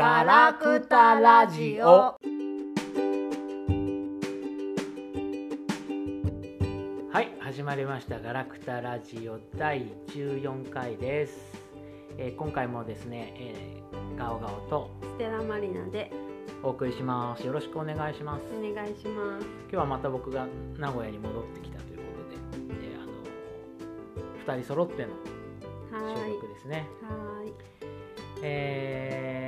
ガラクタラジオ。はい始まりました。ガラクタラジオ第14回です、えー今回もですね、えー、ガオガオと。ステラマリナで。お送りします。よろしくお願いします。お願いします。今日はまた僕が名古屋に戻ってきたということで、であの2人揃っての。収録ですね、はーい。えー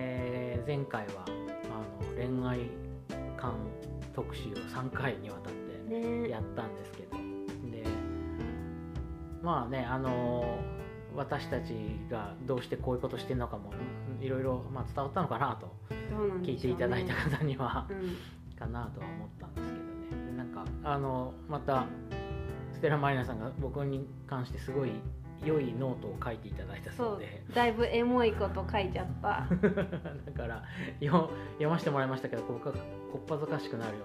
前回はあの恋愛観特集を3回にわたってね。やったんですけど。でまあねあの私たちがどうしてこういうことしてるのかもいろいろ、まあ、伝わったのかなと聞いていただいた方には、うん。かなとは思ったんですけどね。でなんかあのまたステラマリナさんが僕に関してすごい良いノートを書いていただいたそそううで。だいぶエモいこと書いちゃった。だからよ読ませてもらいましたけど僕はこっぱずかしくなるよ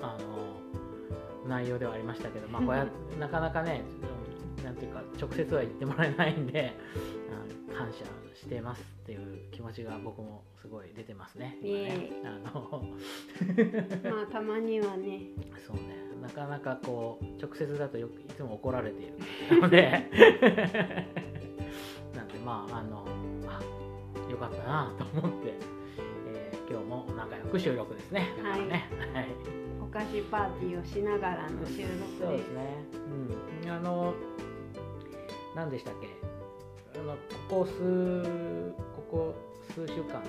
うなあの内容ではありましたけど、まあ、これは なかなかねなんていうか直接は言ってもらえないんであ感謝してますっていう気持ちが僕もすごい出てますね。今ねあの まあたまにはね。そうねなかなかこう直接だとよくいつも怒られているので なんでまああのあよかったなと思って、えー今日も仲良く収録ですね。だからねはいお菓子パーティーをしながらの収録でそうですす。ね。うんあの何でしたっけ？あのここ数ここ数週間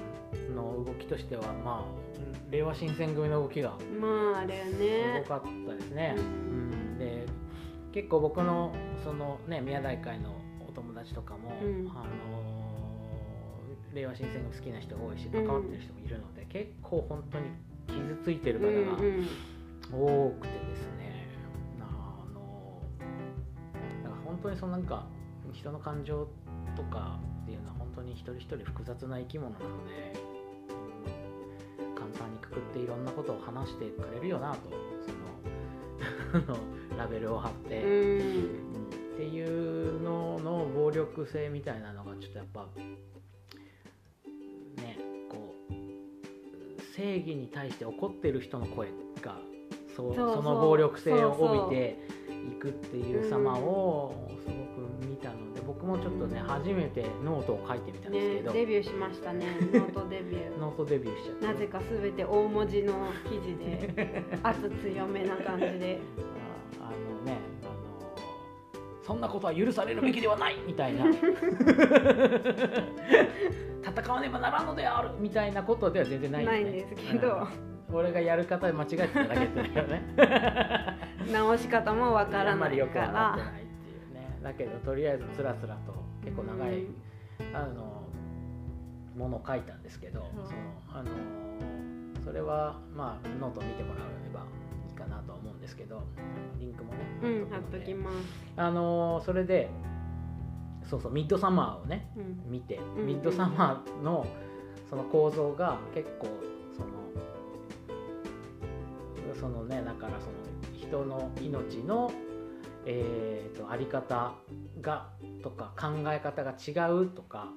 の動きとしてはまあ令和新選組の動きがまああれすねご。かったですね。ううんん、で結構僕のそのね宮台会のお友達とかも、うんあの令和新選組好きな人が多いし関わってる人もいるので、結構本当に傷ついてるうんう方がん。多くてですね、あのだから本当にそのなんか人の感情とか当に一人一人複雑な生き物なので、うん簡単にくくっていろんなことを話してくれるよなとその ラベルを貼って、うん。うんっていうのの暴力性みたいなのがちょっとやっぱねこう正義に対して怒ってる人の声がそうその暴力性を帯びていくっていう様をすごく見たので僕もちょっとね初めてノートを書いてみたんですねけど、デビューしましたね。ノートデビュー。ノートデビューしちゃって。なぜかすべて大文字の記事で 圧強めな感じで。ああのねあのそんなことは許されるべきではないみたいな。戦わねばならんのであるみたいなことでは全然ないよね。ないんですけど。うん。俺がやる方間違えてただけだよね。直し方もわからないからだけどとりあえずつらつらと結構長い、うん。あのものを書いたんですけど、うん。そのあのそれはまあノート見てもらえばいいかなとは思うんですけどリンクもねうん貼っときます、あのそれでそうそうミッドサマーをねうん、見て、ん。ミッドサマーのその構造が結構そのそのねだからその人の命のえー、とあり方がとか考え方が違うとか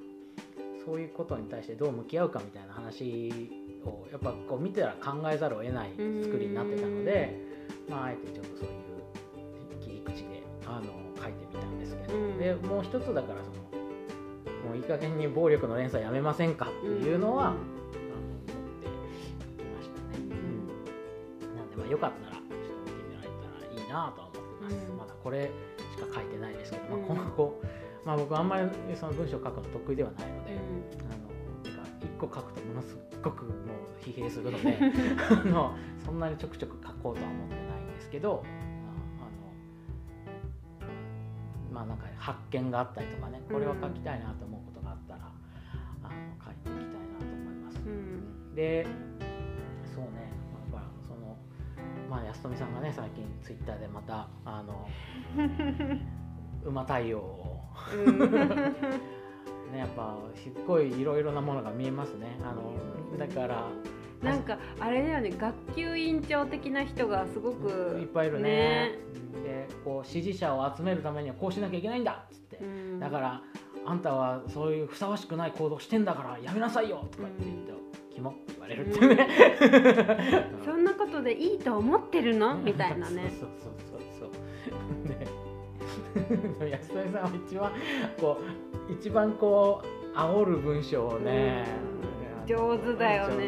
そういうことに対してどう向き合うかみたいな話をやっぱこう見てたら考えざるを得ない作りになってたので、まあ、あえてちょっとそういう切り口であの書いてみたんですけど、うん。でもう一つだからそのもういい加減に暴力の連鎖やめませんかっていうのは、あの思ってきましたね。うん。なんでまあよかったらちょっと見てみられたらいいなとまだこれしか書いてないですけど、まあ、うん。今後、まあ、僕あんまりその文章を書くの得意ではないので、うあのてか1個書くとものすごくもう疲弊するので あのそんなにちょくちょく書こうとは思ってないんですけどああのまあなんか発見があったりとかねこれは書きたいなと思うことがあったら、あの書いていきたいなと思います。んうん。で安富さんがね最近ツイッターでまたあの 馬対応を。うん。ねやっぱすっごいいろいろなものが見えますね。あのだからなんかあれだよね学級委員長的な人がすごくいっぱいいるね。でこう支持者を集めるためにはこうしなきゃいけないんだっつって、うん。だからあんたはそういうふさわしくない行動してんだからやめなさいよとか言って言って、キモ。ってるってね、そんなことでいいと思ってるの？みたいなね。そうそうそうそう。ね。安富さんは一番こう一番こう煽る文章をね、うん上手だよね。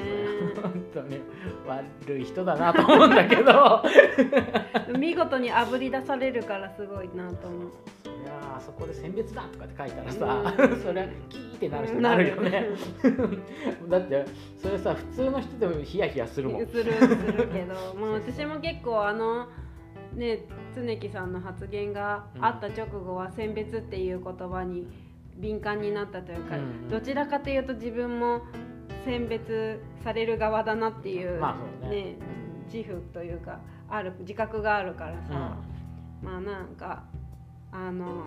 本当に悪い人だなと思うんだけど。見事にあぶり出されるからすごいなと思う。そりゃあそこで選別だとかって書いたらさ、うん。そりゃキーってなる人になるよね。だってそれさ普通の人でもヒヤヒヤするもん。するするけど。まあ私も結構あのね常木さんの発言があった直後は選別っていう言葉に敏感になったというか、どちらかというと自分も選別される側だなっていう,、まあそうね。ね自負というかある自覚があるからさ、まあなんかあの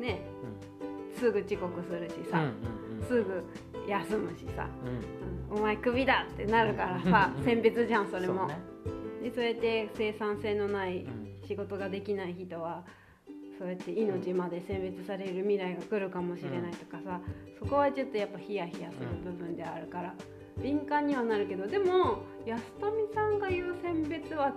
ねすぐ遅刻するしさ、うんうんうん。すぐ休むしさ、うん。うん。お前クビだってなるからさうん選別じゃんそれも。うね。でそうやって生産性のないうん。仕事ができない人はそうやって命まで選別される未来が来るかもしれないとかさ、そこはちょっとやっぱヒヤヒヤする部分であるから、敏感にはなるけどでも安富さんが言う選別は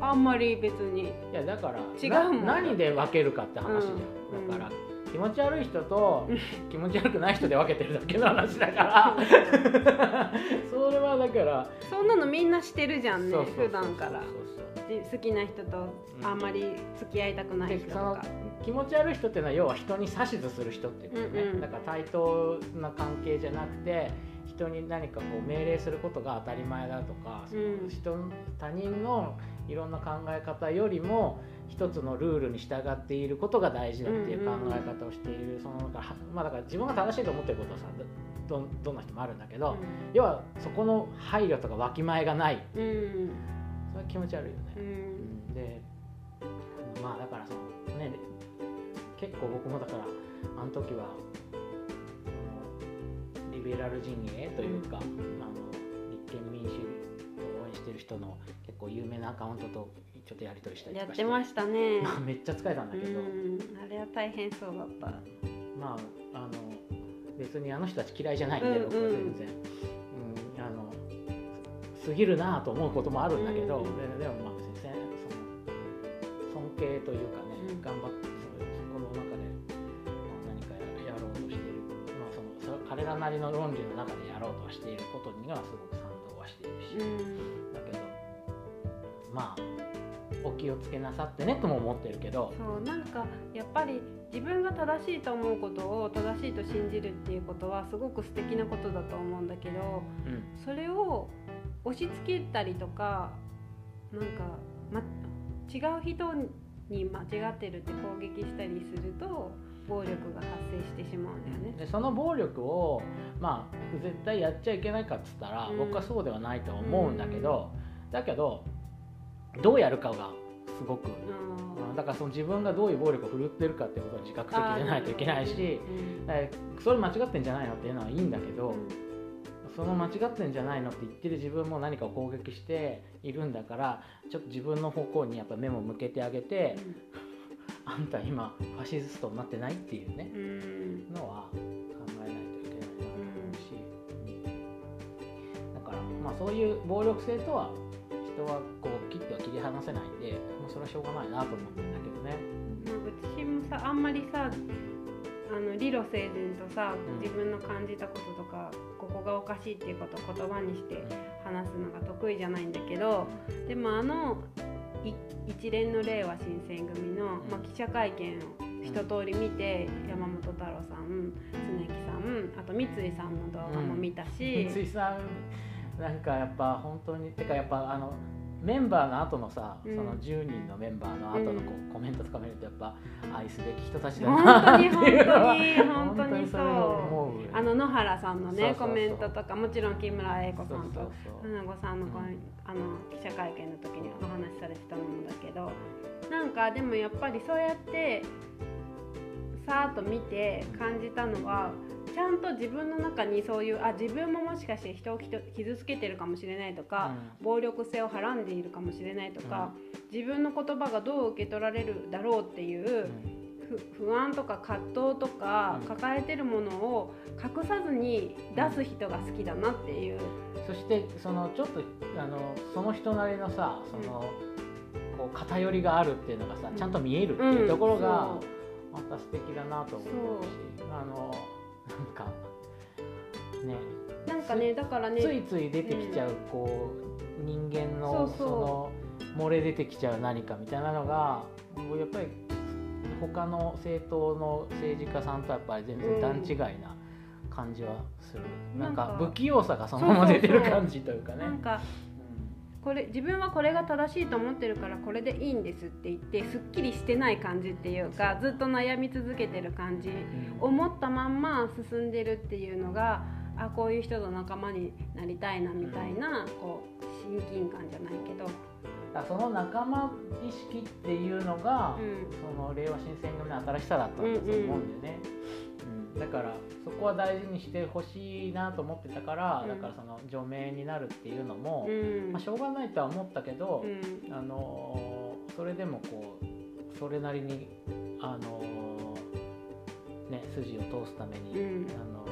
あんまり別にいやだから違うもんな何で分けるかって話じゃん、うん。だから気持ち悪い人と気持ち悪くない人で分けてるだけの話だから。それはだからそんなのみんなしてるじゃんねそうそうそう普段から。そうそうで好きな人とあんまり付き合いたくない人とでそのか。気持ち悪い人っていうのは要は人に指図する人っていうことね、うんうん。だから対等な関係じゃなくて人に何かこう命令することが当たり前だとか、うん。人他人のいろんな考え方よりも一つのルールに従っていることが大事だっていう考え方をしている、そのなんかはまあだから自分が正しいと思ってることはさどどんな人もあるんだけど、要はそこの配慮とかわきまえがない。うんは気持ち悪いよね。うんでまあだからそのね結構僕もだからあの時はリベラル陣営というか、あの立憲民主を応援してる人の結構有名なアカウントとちょっとやり取りしたりとかやってましたね。まあめっちゃ疲れたんだうけど、ん、あれは大変そうだった。まああの別にあの人たち嫌いじゃないんで、うん僕は全然、過ぎるなぁと思うこともあるんだけど、うん。ででもまあ別にせんその尊敬というかね、うん頑張ってその中で、まあ、何かややろうとしている、まあ、その彼らなりの論理の中でやろうとはしていることにはすごく賛同はしているし、うん、だけどまあお気をつけなさってねとも思ってるけど、そうなんかやっぱり自分が正しいと思うことを正しいと信じるっていうことはすごく素敵なことだと思うんだけどうん。それを押し付けたりとかなんか、ま、違う人に間違ってるって攻撃したりすると暴力が発生してしまうんだよね。でその暴力をまあ絶対やっちゃいけないかっつったら、うん。僕はそうではないと思うんだけど、だけどどうやるかがすごく、うん。だからその自分がどういう暴力を振るってるかっていうことは自覚的じゃないといけないしそれ間違ってんじゃないのっていうのはいいんだけど、うんその間違ってんじゃないのって言ってる自分も何かを攻撃しているんだからちょっと自分の方向にやっぱ目も向けてあげて、あんた今ファシストになってないっていうね、うん。のは考えないといけないなと思うし、だからまあそういう暴力性とは人はこう切っては切り離せないんでもうそれはしょうがないなと思ってるんだけどね。まあ私もさあんまりさあの理路整然とさうん。自分の感じたこととか、ここがおかしいっていうことを言葉にして話すのが得意じゃないんだけどでもあのい一連の令和新選組の、まあ、記者会見を一通り見て、山本太郎さん常木さんあと三井さんの動画も見たし、三井さんなんかやっぱ本当にてかやっぱあのメンバーの後のさ、うん。その10人のメンバーの後のこう、コメントとか見るとやっぱ愛すべき人たちだ本なっていう本当に本当に そうあの野原さんのねコメントとかもちろん木村英子さんとそうそうそう。花子さんのこううん。あの記者会見の時にお話しされてたものだけどなんかでもやっぱりそうやってさーっと見て感じたのはちゃんと自分の中にそういうあ自分ももしかして人を傷傷つけてるかもしれないとか、暴力性をはらんでいるかもしれないとか、自分の言葉がどう受け取られるだろうっていうう不安とか葛藤とかうん。抱えてるものを隠さずに出す人が好きだなっていう、そしてそのちょっとあのその人なりのさその、こう偏りがあるっていうのがさうん。ちゃんと見えるっていうところが、そまた素敵だなと思うしあのなんかね。うなんかねだからねついつい出てきちゃう、こう人間のその漏れ出てきちゃう何かみたいなのがやっぱり他の政党の政治家さんとはやっぱり全然段違いな感じはする、なんかなんか不器用さがそのまま出てる感じというかね。なんかこれ自分はこれが正しいと思ってるからこれでいいんですって言ってすっきりしてない感じっていうかずっと悩み続けてる感じうん。思ったまんま進んでるっていうのがあこういう人と仲間になりたいなみたいなこう親近感じゃないけど、だその仲間意識っていうのが、うん。その令和新選組の新しさだったんだと思うんだよね、うんだからそこは大事にしてほしいなと思ってたから、うん。だからその除名になるっていうのも、うん。まあ、しょうがないとは思ったけど、うん。あのーそれでもこうそれなりに、あのーね、筋を通すために、うん。あのー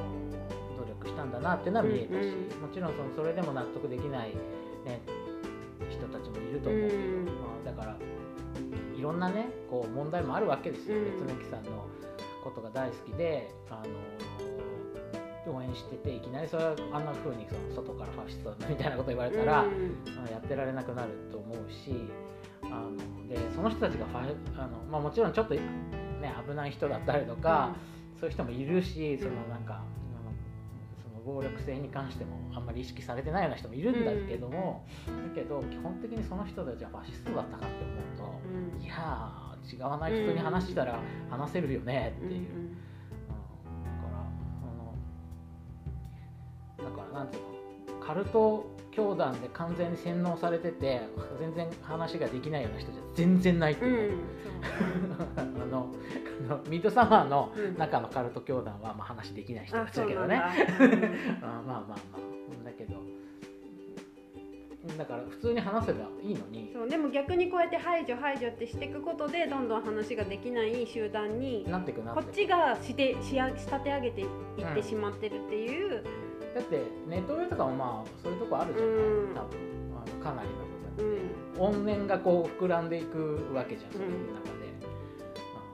努力したんだなっていうのは見えたし、うん。もちろんそのそれでも納得できない、ね、人たちもいると思うけど、うん。まあ、だからいろんなねこう問題もあるわけですよ、うん。別の木さんのことが大好きで、あの応援してていきなりそれはあんな風にその外からファシストだみたいなこと言われたら、うん。やってられなくなると思うしあのでその人たちがファあの、まあ、もちろんちょっと、ね、危ない人だったりとか、そういう人もいるしそのなんか、あの暴力性に関してもあんまり意識されてないような人もいるんだけども、だけど基本的にその人たちはファシストだったかって思うと、うん。いやー違わない人に話したら話せるよねっていう。うんうん。だからあのだからなんていうの？カルト教団で完全に洗脳されてて全然話ができないような人じゃ全然ないってう。んいう。ね、あのあのミッドサマーのうん。中のカルト教団はまあ話できない人あたちだけどね。だ、うん。あ まあまあまあ。だけどだから普通に話せばいいのに。そうでも逆にこうやって排除排除ってしていくことでどんどん話ができない集団になっていくなっていく。こっちがしてしや仕立て上げていってしまってるっていう、だってネット上とかもまあそういうとこあるじゃない、うん。多分。あのかなりの部うん。分で、怨念がこう膨らんでいくわけじゃんそういう中で,、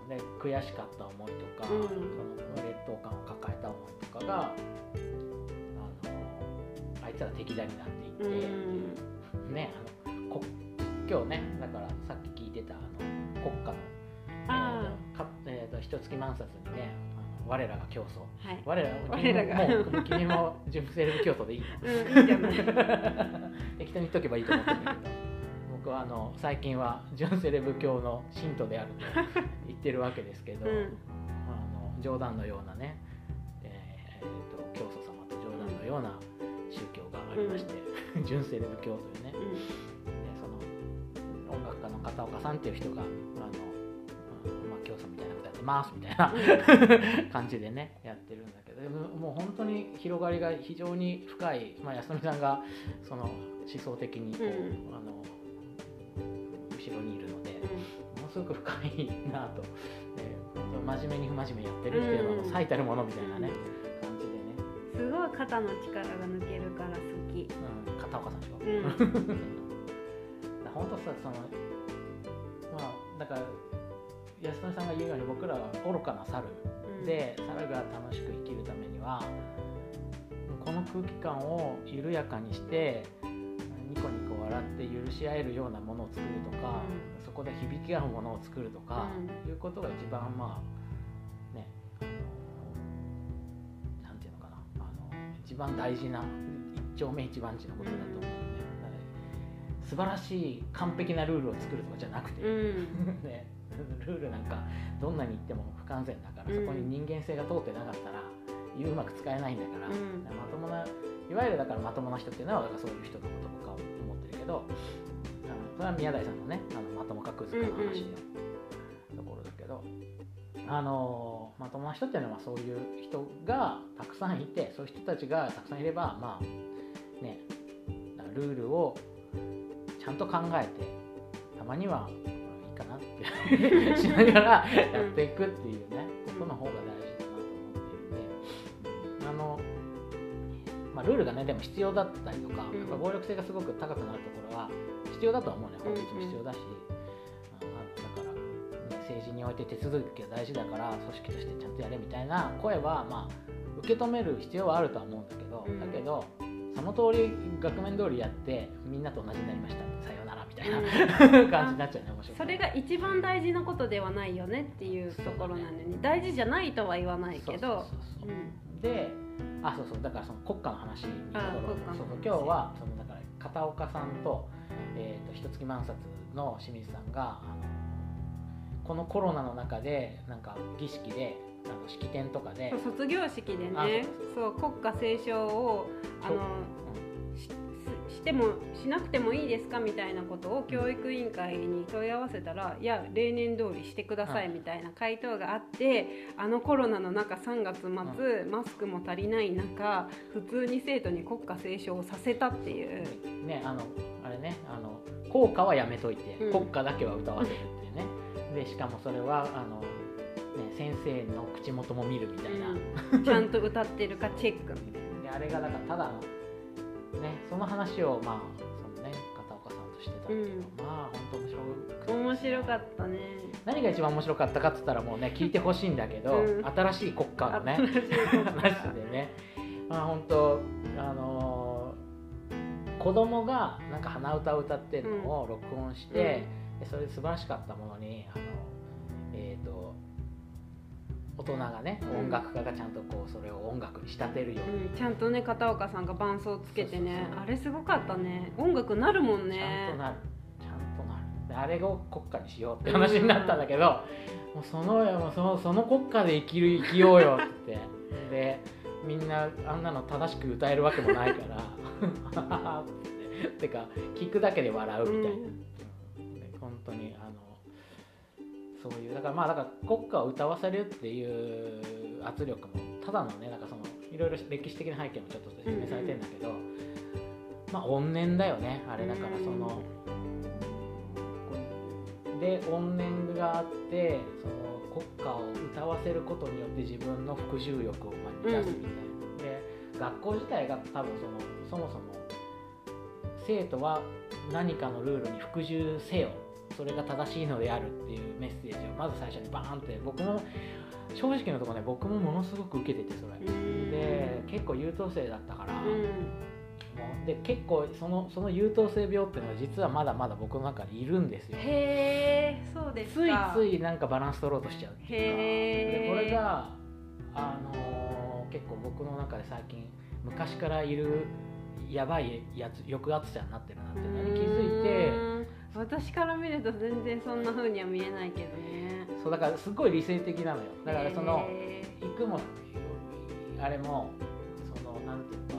うん、で悔しかった思いとか、うん。その劣等感を抱えた思いとかがあのあいつら敵だになっていって、ねあのこ今日ねだからさっき聞いてたあの国家のあえーとかえーと一月万冊にね我らが競争。はい。我ら我らが君ももう君も純正レブ競争でいいの。うんいいじゃない。適当に言っとけばいいと思ってるけど。僕はあの最近は純セレブ教の信徒であると言ってるわけですけど、うん。あの冗談のようなね、えーと教祖様と冗談のような宗教がありまして、純セレブ教というね。でその音楽家の片岡さんっていう人があの、ますみたいな感じでねやってるんだけど。でももう本当に広がりが非常に深い、まあ、安富さんがその思想的にこう、うん。あの後ろにいるので、ものすごく深いなと、えー真面目に不真面目やってるっていうののうん。最たるものみたいなね、感じでね、すごい肩の力が抜けるから好き。うん、片岡さんでしょ。うん。だ本当さそのまあだから安富さんが言うように僕らは愚かな猿で猿が楽しく生きるためにはこの空気感を緩やかにしてニコニコ笑って許し合えるようなものを作るとか、うん。そこで響き合うものを作るとか、ういうことが一番まあねなんていうのかなあの一番大事な一丁目一番地のことだと思うんで、素晴らしい完璧なルールを作るとかじゃなくて、うん。ね、ルールなんかどんなに言っても不完全だから、うん。そこに人間性が通ってなかったらうまく使えないんだから、うん。まともないわゆるだからまともな人っていうのはだからそういう人のこと僕は思ってるけどあのそれは宮台さんのねあのまともかクズかの話のところだけど、あのまともな人っていうのはそういう人がたくさんいてそういう人たちがたくさんいればまあねルールをちゃんと考えてたまにはかなってしながらやっていくっていうね、ことの方が大事だなと思っているんで、あのまあ、ルールがねでも必要だったりとか、うん。やっぱ暴力性がすごく高くなるところは必要だとは思うね。法律も必要だし、あのだから、ね、政治において手続きが大事だから組織としてちゃんとやれみたいな声はまあ受け止める必要はあるとは思うんだけど、うん。だけどその通り額面通りやってみんなと同じになりました。さようならみたいな、感じになっちゃうね面白いそれが一番大事なことではないよねっていうところなんだよね。大事じゃないとは言わないけど。であそうそう。だからその国家の話にところそうそう。今日はそのだから片岡さんと,、えー、と一月万冊の清水さんがあのこのコロナの中でなんか儀式であの式典とかで。卒業式であねそう国歌斉唱をあのししてもしなくてもいいですか？みたいなことを教育委員会に問い合わせたらいや例年通りしてくださいはい。みたいな回答があってあのコロナの中3月末マスクも足りない中普通に生徒に国歌斉唱をさせたっていう。ねあのあれねあの校歌はやめといて、うん。国歌だけは歌わせるっていうね。でしかもそれはあの、ね、先生の口元も見るみたいな、うん。ちゃんと歌ってるかチェックみたいな。であれがだからただのねその話をまあそのね片岡さんとしてたんだけど、うん。まあ本当面白くて。面白かったね。何が一番面白かったかっつったらもうね聞いてほしいんだけど、うん。新しい国歌のね話でね。まあ本当あのー子供がなんか鼻歌を歌ってるのを録音して、でそれで素晴らしかったものにあのえっ、と大人がねうん。音楽家がちゃんとこうそれを音楽に仕立てるように、うん、ちゃんとね片岡さんが伴奏つけてね。あれすごかったね。音楽なるもんちゃんねとなる。ちゃんとなる。であれを国歌にしようって話になったんだけど、もうそのそのその国歌で生きる生きようよって。でみんなあんなの正しく歌えるわけもないから。っててか聞くだけで笑うみたいな、うん。で本当にそういうだからまあだから国歌を歌わせるっていう圧力もただのねなんかそのいろいろ歴史的な背景もちょっと説明されてるんだけど、まあ怨念だよねあれだからその、で怨念があってその国歌を歌わせることによって自分の復讐欲を満たすみたいな。ん、で学校自体が多分そのそもそも生徒は何かのルールに復讐せよ。それが正しいのであるっていうメッセージをまず最初にバーンって僕も正直なところね僕もものすごく受けててそれ、うんで結構優等生だったから、うん。もうで結構そのその優等生病っていうのは実はまだまだ僕の中にいるんですよ。へえそうですついかついなんかバランス取ろうとしちゃうっていうか。でこれが、あのー結構僕の中で最近昔からいるやばいやつ抑圧者になってるなっていうのに気づいてうん私から見ると全然そんな風には見えないけどね。そうだからすごい理性的なのよ。だからそのへ行くもあれもそのなんていうか。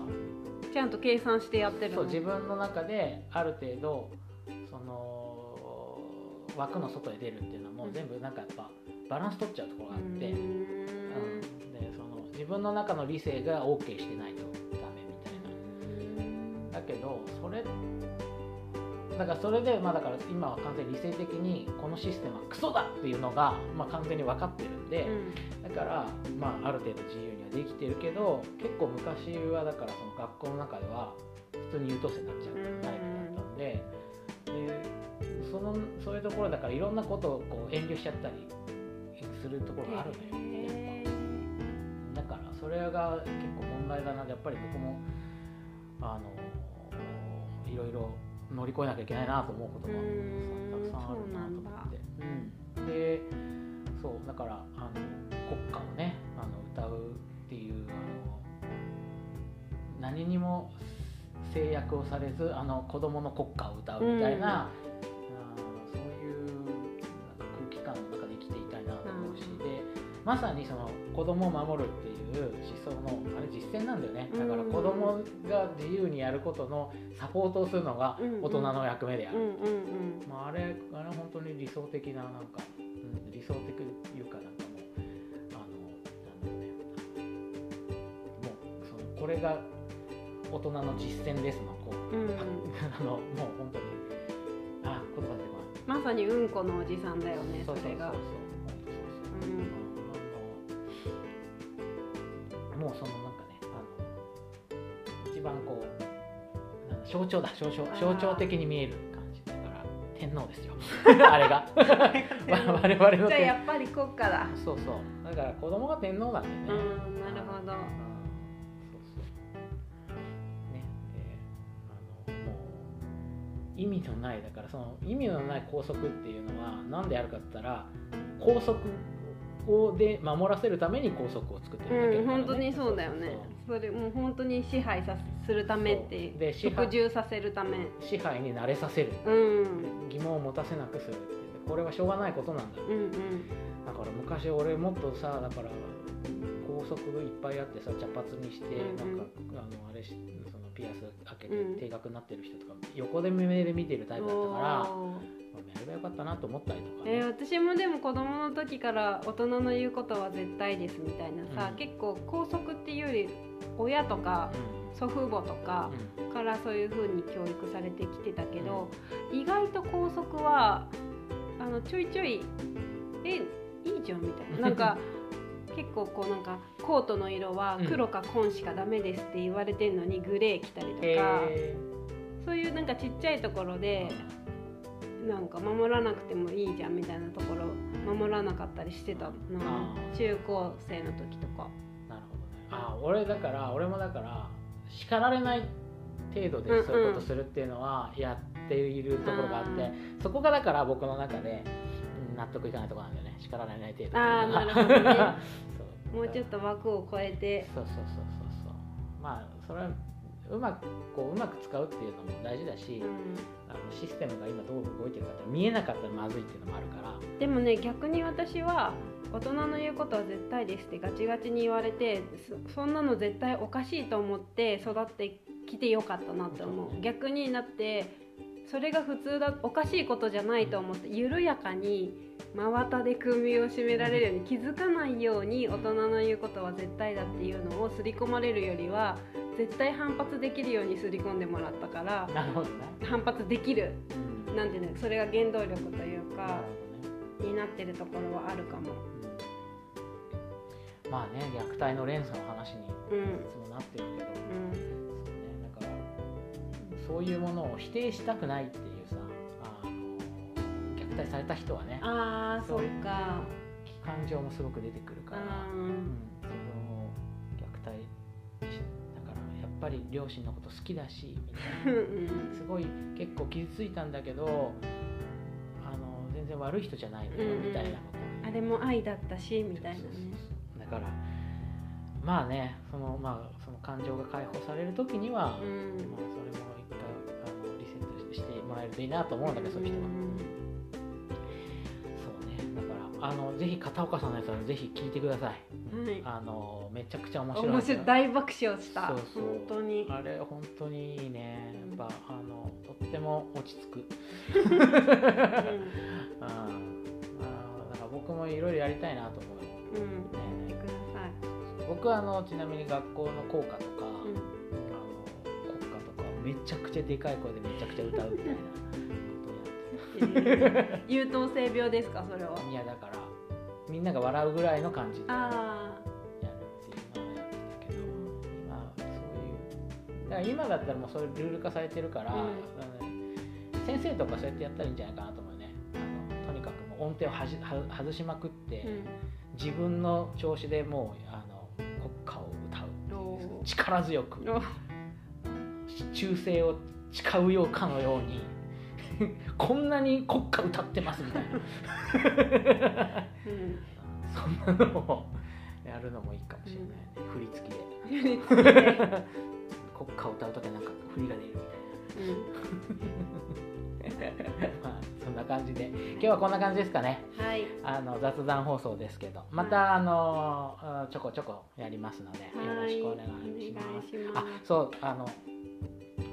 ーちゃんと計算してやってるの？そう自分の中である程度その枠の外へ出るっていうのはもう全部なんかやっぱバランス取っちゃうところがあって、ううん。ん。でその自分の中の理性が OK してないとだからそれでまあだから今は完全に理性的にこのシステムはクソだっていうのがまあ完全に分かってるんで、だから、まあ、ある程度自由にはできてるけど結構昔はだからその学校の中では普通に優等生になっちゃうタイプだったんで,、でそのそういうところだからいろんなことをこう遠慮しちゃったりするところがあるのよ、へだからそれが結構問題だなやっぱり僕もあのいろいろ乗り越えなきゃいけないなと思うことがうん。たくさんあるなと思って。うんでそうだからあの国歌をねあの歌うっていうあの何にも制約をされずあの子供の国歌を歌うみたいな、まさにその子供を守るっていう思想のあれ実践なんだよね。だから子供が自由にやることのサポートをするのが大人の役目である。まあ、あれあれ本当に理想的ななんか、うん、理想的というかなんかもうあのなんだろうね。もうそのこれが大人の実践ですのこう、うん。う んあのもう本当にあ言葉出てこないまさにうんこのおじさんだよねそそうそうそうそう象徴だ象徴象徴的に見える感じだから天皇ですよ。あれが。わ 我々のじゃあ天やっぱり国家だそうそう。だから子供が天皇なんでね。うんなるほど。うんそうそう。ね。であのもう意味のないだからその意味のない校則っていうのは何であるかって言ったら校則をで守らせるために校則を作ってるだけだうんから、ね。本当にそうだよね。それもう本当に支配さするためってで服従させるため。支配に慣れさせる。うん。疑問を持たせなくするこれはしょうがないことなんだ。ようんうん。だから昔俺もっとさだから高速いっぱいあってさ茶髪にして、なんかあのあれしそのピアス開けてうん。定額になってる人とか、横で目で見てるタイプだったからやればよかったなと思ったりとか、えー私もでも子供の時から大人の言うことは絶対ですみたいなさ、うん。結構校則っていうより親とか祖父母とかうん。からそういう風に教育されてきてたけど、意外と校則はあのちょいちょいえいいじゃんみたいな。なんか 結構こうなんかコートの色は黒か紺しかダメですって言われてんのにグレー着たりとか、へそういうなんかちっちゃいところでなんか守らなくてもいいじゃんみたいなところ守らなかったりしてた中高生の時とか。ーなるほどね。あ俺だから俺もだから叱られない程度でそういうことするっていうのはやっているところがあって、あそこがだから僕の中でうん納得いかないところなんだよね。叱られない程度あーなるほどね もうちょっと枠を超えて。そうそうそうそう。そうまあそれはう。まくこううまく使うっていうのも大事だし、うん。あのシステムが今どう動いてるかって見えなかったらまずいっていうのもあるから。でもね逆に私は大人の言うことは絶対ですってガチガチに言われてそそんなの絶対おかしいと思って育ってきてよかったなって思そうねう逆になってそれが普通だおかしいことじゃないと思って緩やかに真綿で首を絞められるように気づかないように大人の言うことは絶対だっていうのを刷り込まれるよりは絶対反発できるように刷り込んでもらったから なるほどね、反発できる。うんなんていうのそれが原動力というかねになってるところはあるかも。うん。まあね虐待の連鎖の話にいうん。つもなってるけど、うん。そうね、だからそういうものを否定したくないっていうされた人はね。ああそっか。感情もすごく出てくるから、ううん。ん、その虐待しだからやっぱり両親のこと好きだし みたいな。うんすごい結構傷ついたんだけどあの全然悪い人じゃないのよみたいなことをあれも愛だったしみたいなね。だからまあねその,、まあ、その感情が解放される時には、うん。まあ、それも一回あのリセットしてもらえるといいなと思うんだけど、そういう人は。あのぜひ片岡さんのやつはぜひ聞いてください。うんはい。あのめちゃくちゃ面白い面白い。大爆笑した。そうそう。本当に。あれ本当にいいね。やっぱあのとっても落ち着く。あーだから僕もいろいろやりたいなと思う。よ。うん。やってください。僕はあのちなみに学校の校歌とか、うん。あの国歌とかめちゃくちゃでかい声でめちゃくちゃ歌うみたいな優等生病ですかそれは。いやだからみんなが笑うぐらいの感じでやるあっていうのをやってたけど今そういうだから今だったらもうそれルール化されてるから、うん。先生とかそうやってやったらいいんじゃないかなと思うね。あのとにかくもう音程をはじは外しまくって、ー自分の調子でもうあの国歌を歌う力強く忠誠を誓うようかのように こんなに国歌歌ってますみたいな。うん。そんなのをやるのもいいかもしれないね、振り付きで国歌を歌う時はなんか振りが出るみたいな。まあそんな感じで。今日はこんな感じですかね。うんはい。あの雑談放送ですけど。また、あのあちょこちょこやりますのでよろしくお願いします。お願いします。あそうあの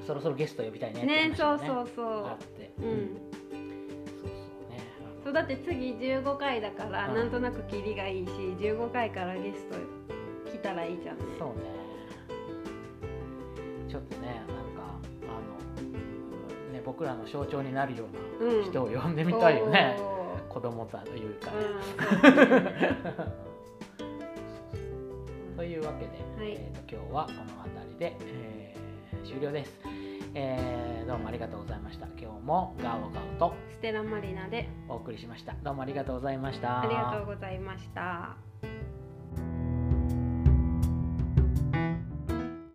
そろそろゲスト呼びたいねってねそうそうそあって。ううん。そうそうね。そうだって次15回だから、うん。なんとなくキリがいいし15回からゲスト来たらいいじゃんね。そうね。ちょっとねなんかあのね僕らの象徴になるよううん。な人を呼んでみたいよね、お子供というかーね、うん。というわけで、はい。えーと今日はこの辺りで、えー終了です、えーどうもありがとうございました。今日もガオガオとステラマリナで。お送りしました。どうもありがとうございました。ありがとうございました。